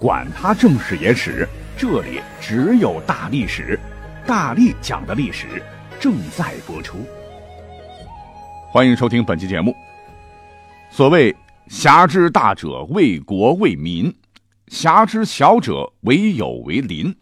管他正史野史。这里只有大历史，大力讲的历史正在播出。欢迎收听本期节目。所谓侠之大者，为国为民；侠之小者，为友为邻。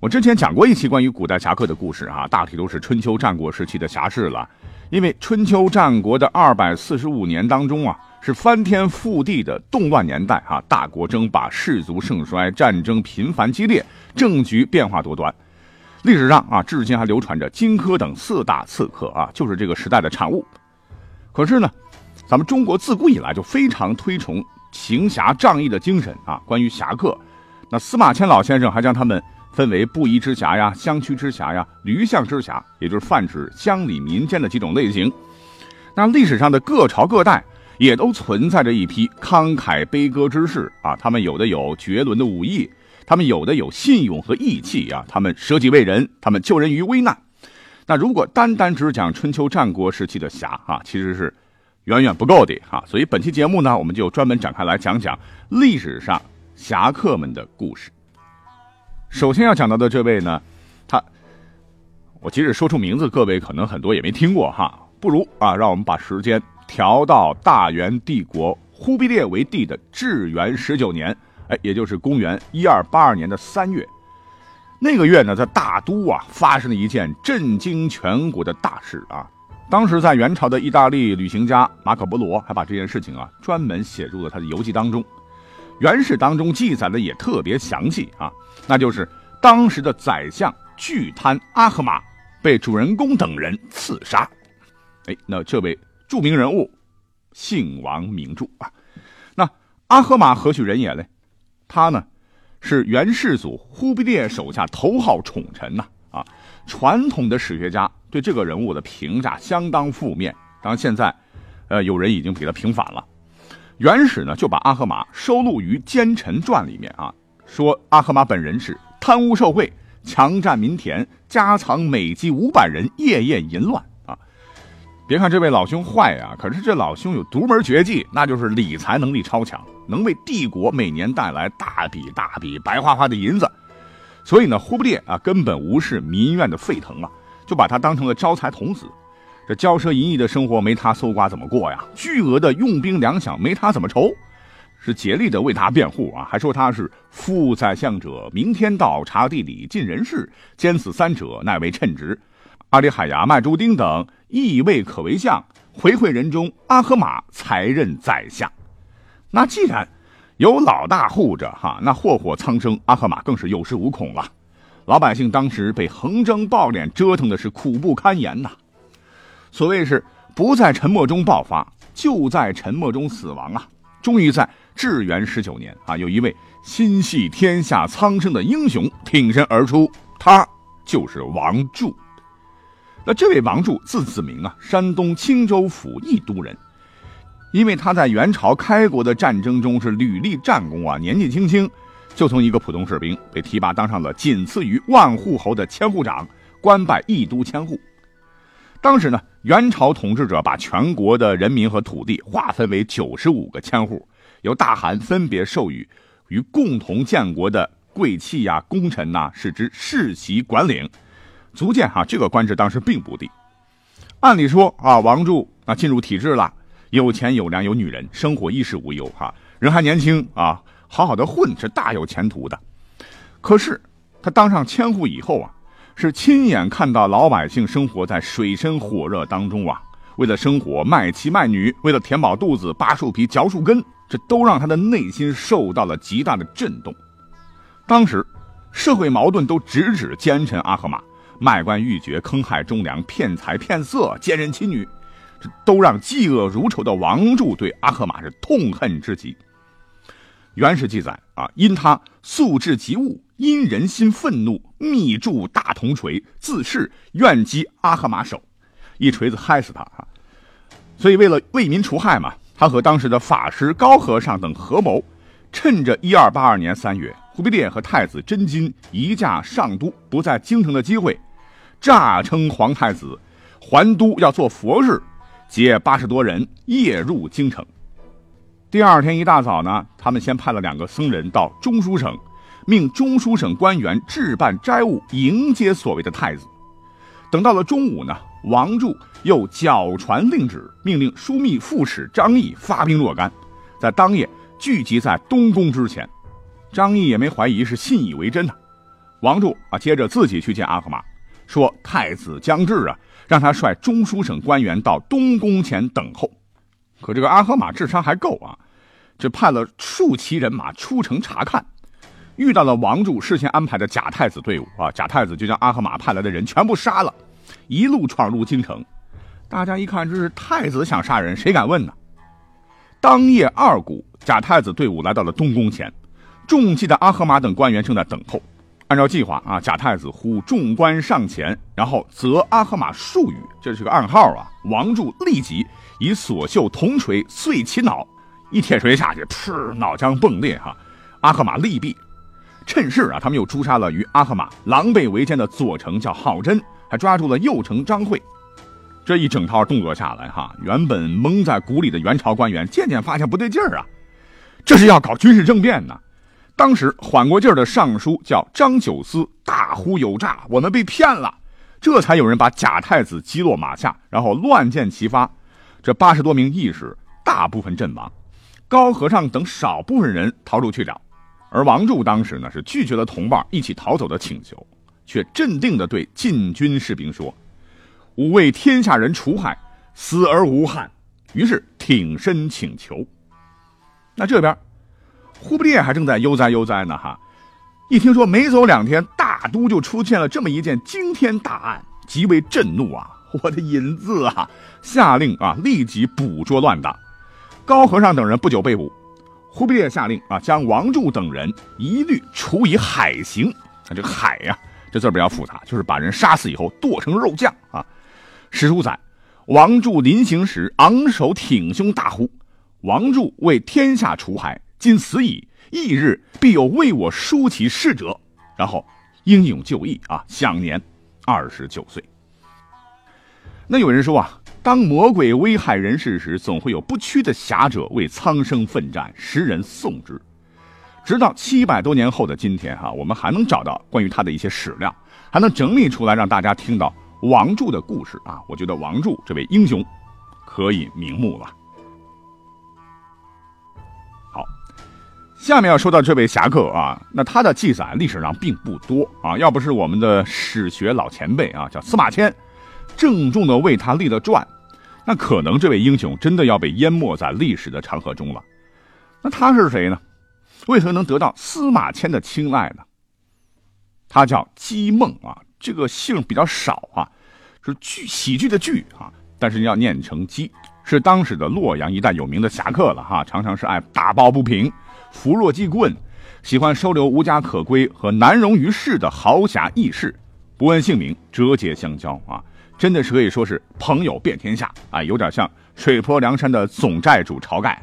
我之前讲过一期关于古代侠客的故事啊，大体都是春秋战国时期的侠士了。因为春秋战国的二百四十五年当中啊。是翻天覆地的动乱年代啊！大国争霸，士族盛衰，战争频繁激烈，政局变化多端。历史上啊，至今还流传着荆轲等四大刺客啊，就是这个时代的产物。可是呢，咱们中国自古以来就非常推崇行侠仗义的精神啊。关于侠客，那司马迁老先生还将他们分为布衣之侠呀、乡区之侠呀、驴象之侠，也就是泛指乡里民间的几种类型。那历史上的各朝各代。也都存在着一批慷慨悲歌之士啊，他们有的有绝伦的武艺，他们有的有信用和义气啊，他们舍己为人，他们救人于危难。那如果单单只讲春秋战国时期的侠啊，其实是远远不够的哈。所以本期节目呢，我们就专门展开来讲讲历史上侠客们的故事。首先要讲到的这位呢，他，我即使说出名字，各位可能很多也没听过哈，不如啊，让我们把时间。调到大元帝国忽必烈为帝的至元十九年，哎，也就是公元一二八二年的三月，那个月呢，在大都啊发生了一件震惊全国的大事啊。当时在元朝的意大利旅行家马可波罗还把这件事情啊专门写入了他的游记当中，元史当中记载的也特别详细啊，那就是当时的宰相巨贪阿合马被主人公等人刺杀，哎，那这位。著名人物，姓王名著啊。那阿合马何许人也嘞？他呢，是元世祖忽必烈手下头号宠臣呐啊。传统的史学家对这个人物的评价相当负面，当然现在，呃，有人已经给他平反了。元史呢就把阿合马收录于《奸臣传》里面啊，说阿合马本人是贪污受贿、强占民田、家藏美姬五百人，夜夜淫乱啊。别看这位老兄坏啊，可是这老兄有独门绝技，那就是理财能力超强，能为帝国每年带来大笔大笔白花花的银子。所以呢，忽必烈啊根本无视民怨的沸腾啊，就把他当成了招财童子。这骄奢淫逸的生活没他搜刮怎么过呀？巨额的用兵粮饷没他怎么筹？是竭力的为他辩护啊，还说他是副宰相者，明天道察地理尽人事，兼此三者乃为称职。阿里海牙卖猪丁等亦未可为相，回馈人中阿合马才任宰相。那既然有老大护着哈，那祸祸苍生，阿合马更是有恃无恐了。老百姓当时被横征暴敛折腾的是苦不堪言呐。所谓是不在沉默中爆发，就在沉默中死亡啊！终于在至元十九年啊，有一位心系天下苍生的英雄挺身而出，他就是王柱。那这位王柱字子明啊，山东青州府义都人。因为他在元朝开国的战争中是屡立战功啊，年纪轻轻就从一个普通士兵被提拔当上了仅次于万户侯的千户长，官拜义都千户。当时呢，元朝统治者把全国的人民和土地划分为九十五个千户，由大汗分别授予与共同建国的贵戚呀、功臣呐，使之世袭管领。足见哈，这个官职当时并不低。按理说啊，王柱啊进入体制了，有钱有粮有女人，生活衣食无忧哈，人还年轻啊，好好的混是大有前途的。可是他当上千户以后啊，是亲眼看到老百姓生活在水深火热当中啊，为了生活卖妻卖女，为了填饱肚子扒树皮嚼树根，这都让他的内心受到了极大的震动。当时社会矛盾都直指奸臣阿合马。卖官鬻爵、坑害忠良、骗财骗色、奸人妻女，这都让嫉恶如仇的王柱对阿合马是痛恨之极。原始记载啊，因他素质极恶，因人心愤怒，密铸大铜锤，自恃愿击阿赫玛首，一锤子嗨死他啊！所以为了为民除害嘛，他和当时的法师高和尚等合谋，趁着一二八二年三月，忽必烈和太子真金移驾上都，不在京城的机会，诈称皇太子还都要做佛事，皆八十多人夜入京城。第二天一大早呢，他们先派了两个僧人到中书省，命中书省官员置办斋物迎接所谓的太子。等到了中午呢，王柱又脚传令旨，命令枢密副使张毅发兵若干，在当夜聚集在东宫之前。张毅也没怀疑，是信以为真呐。王柱啊，接着自己去见阿赫玛，说太子将至啊，让他率中书省官员到东宫前等候。可这个阿合马智商还够啊，这派了数骑人马出城查看，遇到了王柱事先安排的假太子队伍啊，假太子就将阿合马派来的人全部杀了，一路闯入京城。大家一看这是太子想杀人，谁敢问呢？当夜二鼓，假太子队伍来到了东宫前，中计的阿合马等官员正在等候。按照计划啊，假太子呼众官上前，然后责阿赫玛数语，这是个暗号啊。王柱立即以锁绣铜锤碎其脑，一铁锤下去，噗，脑浆迸裂哈。阿赫玛利毙。趁势啊，他们又诛杀了与阿赫玛狼狈为奸的左丞叫郝真，还抓住了右丞张惠。这一整套动作下来哈，原本蒙在鼓里的元朝官员渐渐发现不对劲儿啊，这是要搞军事政变呢。当时缓过劲儿的尚书叫张九思，大呼有诈，我们被骗了。这才有人把假太子击落马下，然后乱箭齐发，这八十多名义士大部分阵亡，高和尚等少部分人逃出去找。而王柱当时呢是拒绝了同伴一起逃走的请求，却镇定地对禁军士兵说：“吾为天下人除害，死而无憾。”于是挺身请求。那这边。忽必烈还正在悠哉悠哉呢，哈！一听说没走两天，大都就出现了这么一件惊天大案，极为震怒啊！我的银子啊！下令啊，立即捕捉乱党。高和尚等人不久被捕。忽必烈下令啊，将王柱等人一律处以海刑。啊，这个海呀，这字比较复杂，就是把人杀死以后剁成肉酱啊。史书载，王柱临行时昂首挺胸，大呼：“王柱为天下除害。”今死矣，翌日必有为我书其事者。然后英勇就义啊，享年二十九岁。那有人说啊，当魔鬼危害人世时，总会有不屈的侠者为苍生奋战，时人颂之。直到七百多年后的今天，哈，我们还能找到关于他的一些史料，还能整理出来让大家听到王柱的故事啊。我觉得王柱这位英雄可以瞑目了。好下面要说到这位侠客啊，那他的记载历史上并不多啊，要不是我们的史学老前辈啊，叫司马迁，郑重的为他立了传，那可能这位英雄真的要被淹没在历史的长河中了。那他是谁呢？为何能得到司马迁的青睐呢？他叫姬梦啊，这个姓比较少啊，是剧喜剧的剧啊，但是要念成姬，是当时的洛阳一带有名的侠客了哈，常常是爱打抱不平。扶弱济困，喜欢收留无家可归和难容于世的豪侠义士，不问姓名，折节相交啊，真的是可以说是朋友遍天下啊，有点像水泊梁山的总寨主晁盖，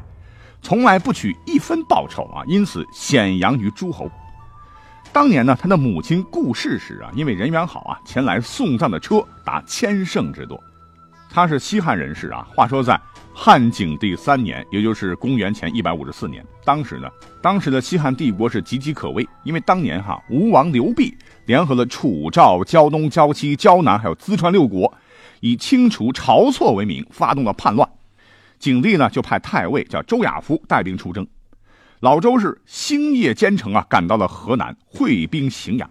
从来不取一分报酬啊，因此显扬于诸侯。当年呢，他的母亲顾氏时啊，因为人缘好啊，前来送葬的车达千乘之多。他是西汉人士啊，话说在。汉景帝三年，也就是公元前一百五十四年，当时呢，当时的西汉帝国是岌岌可危，因为当年哈吴王刘濞联合了楚、赵、胶东、胶西、胶南还有淄川六国，以清除晁错为名，发动了叛乱。景帝呢就派太尉叫周亚夫带兵出征。老周是星夜兼程啊，赶到了河南会兵荥阳。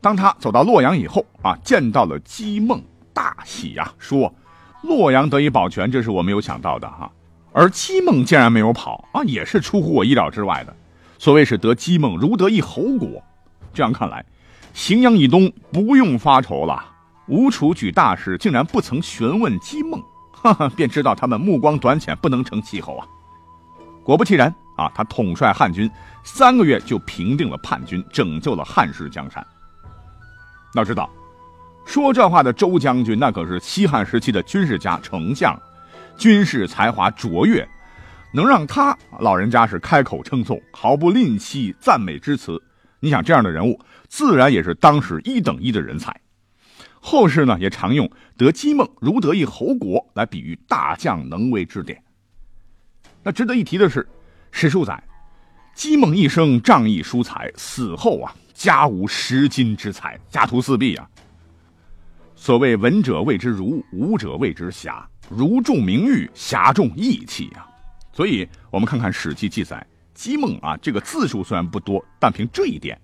当他走到洛阳以后啊，见到了姬梦，大喜呀，说。洛阳得以保全，这是我没有想到的哈。而姬梦竟然没有跑啊，也是出乎我意料之外的。所谓是得姬梦如得一侯国，这样看来，荥阳以东不用发愁了。吴楚举大事，竟然不曾询问姬梦，哈哈，便知道他们目光短浅，不能成气候啊。果不其然啊，他统帅汉军三个月就平定了叛军，拯救了汉室江山。要知道，说这话的周将军那可是西汉时期的军事家、丞相，军事才华卓越，能让他老人家是开口称颂，毫不吝惜赞美之词。你想这样的人物，自然也是当时一等一的人才。后世呢也常用“得姬梦如得一侯国”来比喻大将能为之典。那值得一提的是，史书载，姬梦一生仗义疏财，死后啊家无十金之财，家徒四壁啊。所谓文者谓之儒，武者谓之侠，儒重名誉，侠重义气啊。所以我们看看《史记》记载，姬梦啊这个字数虽然不多，但凭这一点，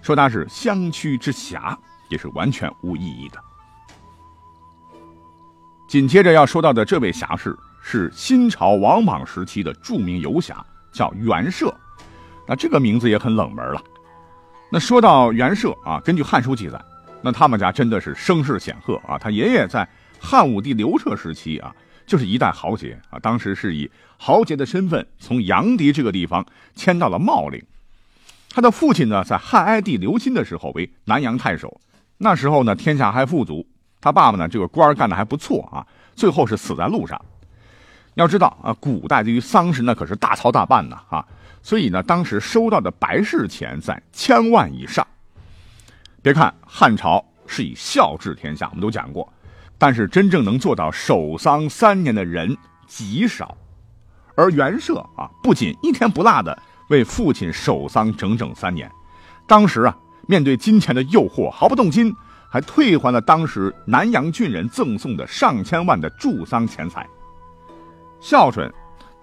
说他是乡区之侠。也是完全无意义的。紧接着要说到的这位侠士是新朝王莽时期的著名游侠，叫袁绍。那这个名字也很冷门了。那说到袁绍啊，根据《汉书》记载，那他们家真的是声势显赫啊。他爷爷在汉武帝刘彻时期啊，就是一代豪杰啊，当时是以豪杰的身份从阳翟这个地方迁到了茂陵。他的父亲呢，在汉哀帝刘歆的时候为南阳太守。那时候呢，天下还富足，他爸爸呢，这个官干的还不错啊。最后是死在路上。要知道啊，古代对于丧事那可是大操大办呢啊，所以呢，当时收到的白事钱在千万以上。别看汉朝是以孝治天下，我们都讲过，但是真正能做到守丧三年的人极少。而袁绍啊，不仅一天不落的为父亲守丧整整三年，当时啊。面对金钱的诱惑，毫不动心，还退还了当时南阳郡人赠送的上千万的助丧钱财。孝顺，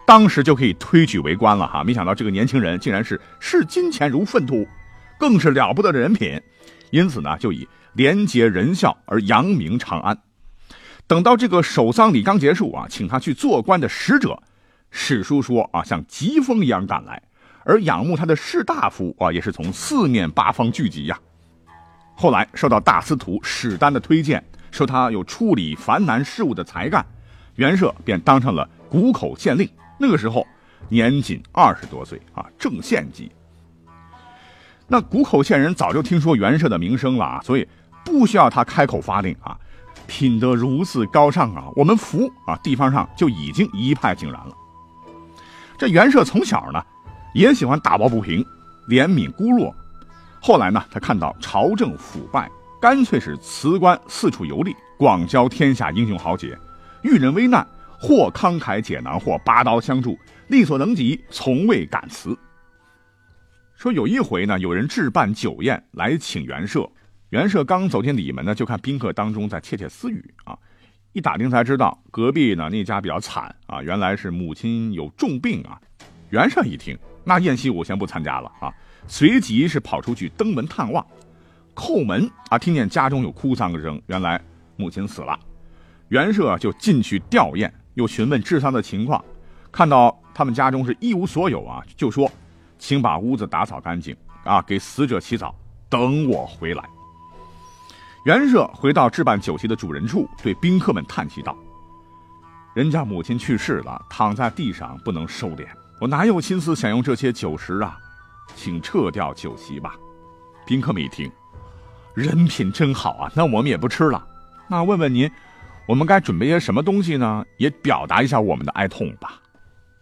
当时就可以推举为官了哈！没想到这个年轻人竟然是视金钱如粪土，更是了不得的人品。因此呢，就以廉洁仁孝而扬名长安。等到这个守丧礼刚结束啊，请他去做官的使者，史书说啊，像疾风一样赶来。而仰慕他的士大夫啊，也是从四面八方聚集呀。后来受到大司徒史丹的推荐，说他有处理繁难事务的才干，袁绍便当上了谷口县令。那个时候年仅二十多岁啊，正县级。那谷口县人早就听说袁绍的名声了啊，所以不需要他开口发令啊，品德如此高尚啊，我们服啊，地方上就已经一派井然了。这袁绍从小呢。也喜欢打抱不平，怜悯孤弱。后来呢，他看到朝政腐败，干脆是辞官四处游历，广交天下英雄豪杰，遇人危难，或慷慨解囊，或拔刀相助，力所能及，从未敢辞。说有一回呢，有人置办酒宴来请袁绍，袁社刚走进里门呢，就看宾客当中在窃窃私语啊，一打听才知道隔壁呢那家比较惨啊，原来是母亲有重病啊。袁绍一听。那宴席我先不参加了啊！随即是跑出去登门探望，叩门啊，听见家中有哭丧声，原来母亲死了。袁社就进去吊唁，又询问治丧的情况，看到他们家中是一无所有啊，就说：“请把屋子打扫干净啊，给死者洗澡，等我回来。”袁绍回到置办酒席的主人处，对宾客们叹息道：“人家母亲去世了，躺在地上不能收敛。”我哪有心思享用这些酒食啊，请撤掉酒席吧。宾客们一听，人品真好啊，那我们也不吃了。那问问您，我们该准备些什么东西呢？也表达一下我们的哀痛吧。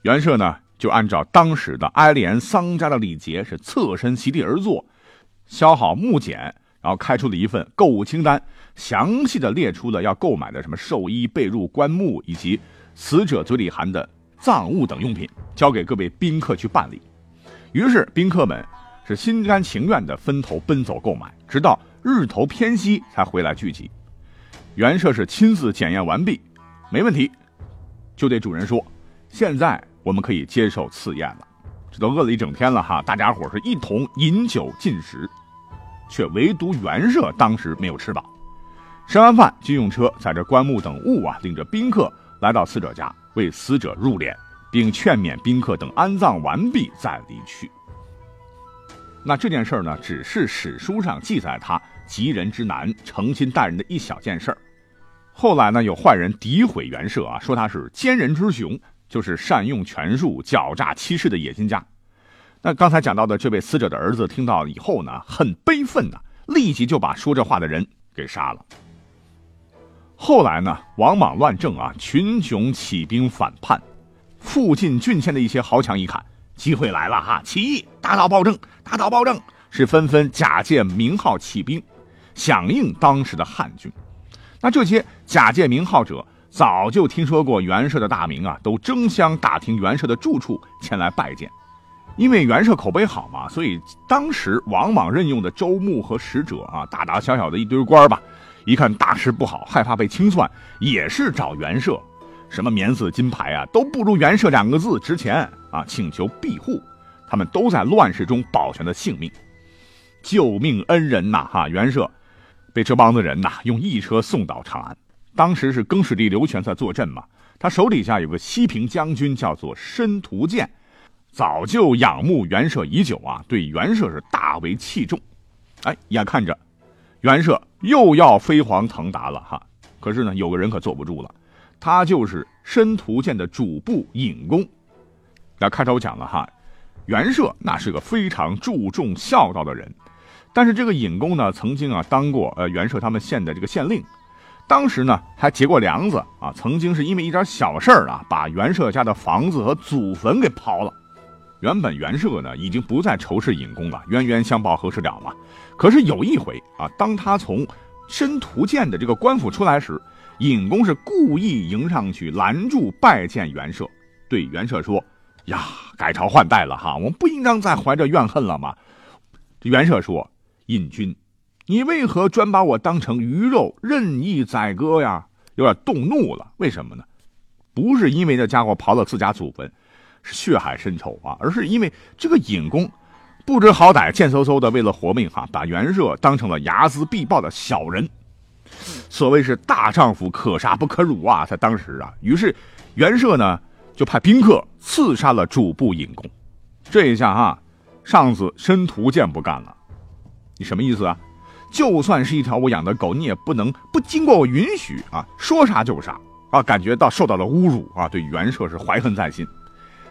袁绍呢，就按照当时的哀怜丧家的礼节，是侧身席地而坐，削好木简，然后开出了一份购物清单，详细的列出了要购买的什么寿衣、被褥、棺木以及死者嘴里含的。葬物等用品交给各位宾客去办理，于是宾客们是心甘情愿的分头奔走购买，直到日头偏西才回来聚集。袁绍是亲自检验完毕，没问题，就对主人说：“现在我们可以接受赐宴了。”这都饿了一整天了哈，大家伙是一同饮酒进食，却唯独袁绍当时没有吃饱。吃完饭，就用车载着棺木等物啊，领着宾客来到死者家。为死者入殓，并劝勉宾客等安葬完毕再离去。那这件事儿呢，只是史书上记载他急人之难、诚心待人的一小件事儿。后来呢，有坏人诋毁袁绍啊，说他是奸人之雄，就是善用权术、狡诈欺世的野心家。那刚才讲到的这位死者的儿子听到以后呢，很悲愤呐，立即就把说这话的人给杀了。后来呢，王莽乱政啊，群雄起兵反叛，附近郡县的一些豪强一看机会来了哈，起义打倒暴政，打倒暴政，是纷纷假借名号起兵，响应当时的汉军。那这些假借名号者早就听说过袁绍的大名啊，都争相打听袁绍的住处前来拜见。因为袁绍口碑好嘛，所以当时王莽任用的州牧和使者啊，大大小小的一堆官吧，一看大事不好，害怕被清算，也是找袁绍，什么免死金牌啊，都不如袁绍两个字值钱啊，请求庇护。他们都在乱世中保全了性命，救命恩人呐！哈，袁绍被这帮子人呐用一车送到长安。当时是更始帝刘权在坐镇嘛，他手底下有个西平将军叫做申屠建。早就仰慕袁绍已久啊，对袁绍是大为器重。哎，眼看着袁绍又要飞黄腾达了哈，可是呢，有个人可坐不住了，他就是申屠建的主簿尹公。那开头讲了哈，袁绍那是个非常注重孝道的人，但是这个尹公呢，曾经啊当过呃袁绍他们县的这个县令，当时呢还结过梁子啊，曾经是因为一点小事儿啊，把袁绍家的房子和祖坟给刨了。原本袁绍呢已经不再仇视尹公了，冤冤相报何时了嘛。可是有一回啊，当他从申屠建的这个官府出来时，尹公是故意迎上去拦住拜见袁绍，对袁绍说：“呀，改朝换代了哈，我们不应当再怀着怨恨了吗？”袁绍说：“尹君，你为何专把我当成鱼肉任意宰割呀？”有点动怒了。为什么呢？不是因为那家伙刨了自家祖坟。是血海深仇啊，而是因为这个尹公不知好歹，贱嗖嗖的为了活命哈，把袁绍当成了睚眦必报的小人。所谓是大丈夫可杀不可辱啊，在当时啊，于是袁绍呢就派宾客刺杀了主簿尹公。这一下哈，上司申屠建不干了，你什么意思啊？就算是一条我养的狗，你也不能不经过我允许啊，说杀就杀啊！感觉到受到了侮辱啊，对袁绍是怀恨在心。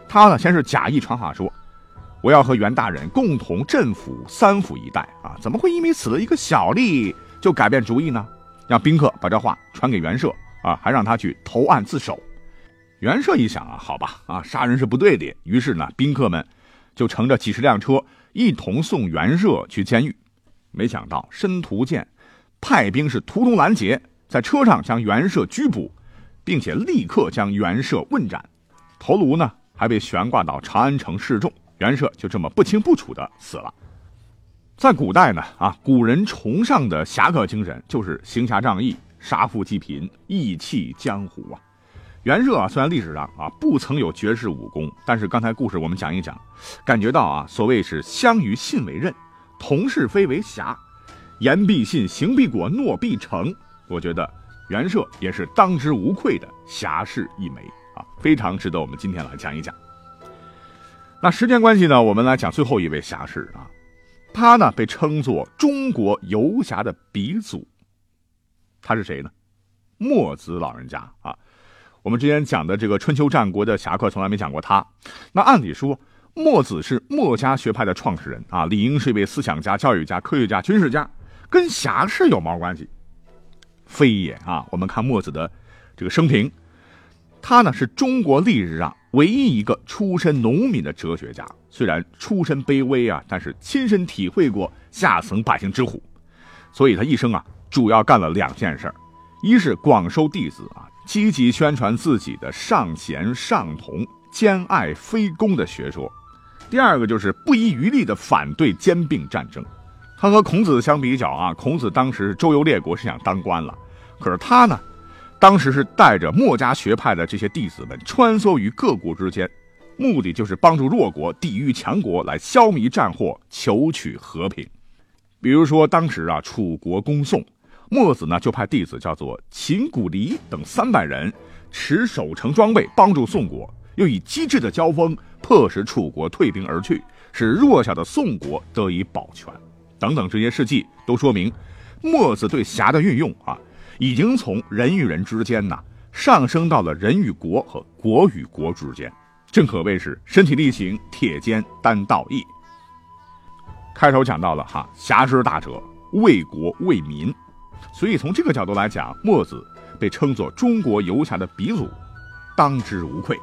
他呢，先是假意传话说：“我要和袁大人共同镇抚三府一带啊，怎么会因为死了一个小吏就改变主意呢？”让宾客把这话传给袁绍啊，还让他去投案自首。袁绍一想啊，好吧，啊，杀人是不对的。于是呢，宾客们就乘着几十辆车一同送袁绍去监狱。没想到申屠建派兵是途中拦截，在车上将袁绍拘捕，并且立刻将袁绍问斩，头颅呢？还被悬挂到长安城示众，袁绍就这么不清不楚的死了。在古代呢，啊，古人崇尚的侠客精神就是行侠仗义、杀富济贫、义气江湖啊。袁绍啊，虽然历史上啊不曾有绝世武功，但是刚才故事我们讲一讲，感觉到啊，所谓是相与信为刃，同是非为侠，言必信，行必果，诺必成。我觉得袁绍也是当之无愧的侠士一枚。非常值得我们今天来讲一讲。那时间关系呢，我们来讲最后一位侠士啊，他呢被称作中国游侠的鼻祖。他是谁呢？墨子老人家啊。我们之前讲的这个春秋战国的侠客，从来没讲过他。那按理说，墨子是墨家学派的创始人啊，理应是一位思想家、教育家、科学家、军事家，跟侠士有毛关系？非也啊。我们看墨子的这个生平。他呢是中国历史上唯一一个出身农民的哲学家，虽然出身卑微啊，但是亲身体会过下层百姓之苦，所以他一生啊主要干了两件事一是广收弟子啊，积极宣传自己的尚贤尚同、兼爱非攻的学说；第二个就是不遗余力的反对兼并战争。他和孔子相比较啊，孔子当时周游列国是想当官了，可是他呢？当时是带着墨家学派的这些弟子们穿梭于各国之间，目的就是帮助弱国抵御强国，来消弭战祸，求取和平。比如说，当时啊，楚国攻宋，墨子呢就派弟子叫做秦古离等三百人，持守城装备帮助宋国，又以机智的交锋迫使楚国退兵而去，使弱小的宋国得以保全。等等这些事迹都说明，墨子对侠的运用啊。已经从人与人之间呐，上升到了人与国和国与国之间，正可谓是身体力行，铁肩担道义。开头讲到了哈，侠之大者为国为民。所以从这个角度来讲，墨子被称作中国游侠的鼻祖，当之无愧。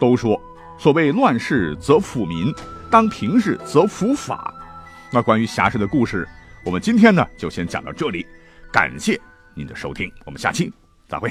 都说所谓乱世则辅民，当平世则辅法。那关于侠士的故事，我们今天呢就先讲到这里。感谢您的收听，我们下期再会。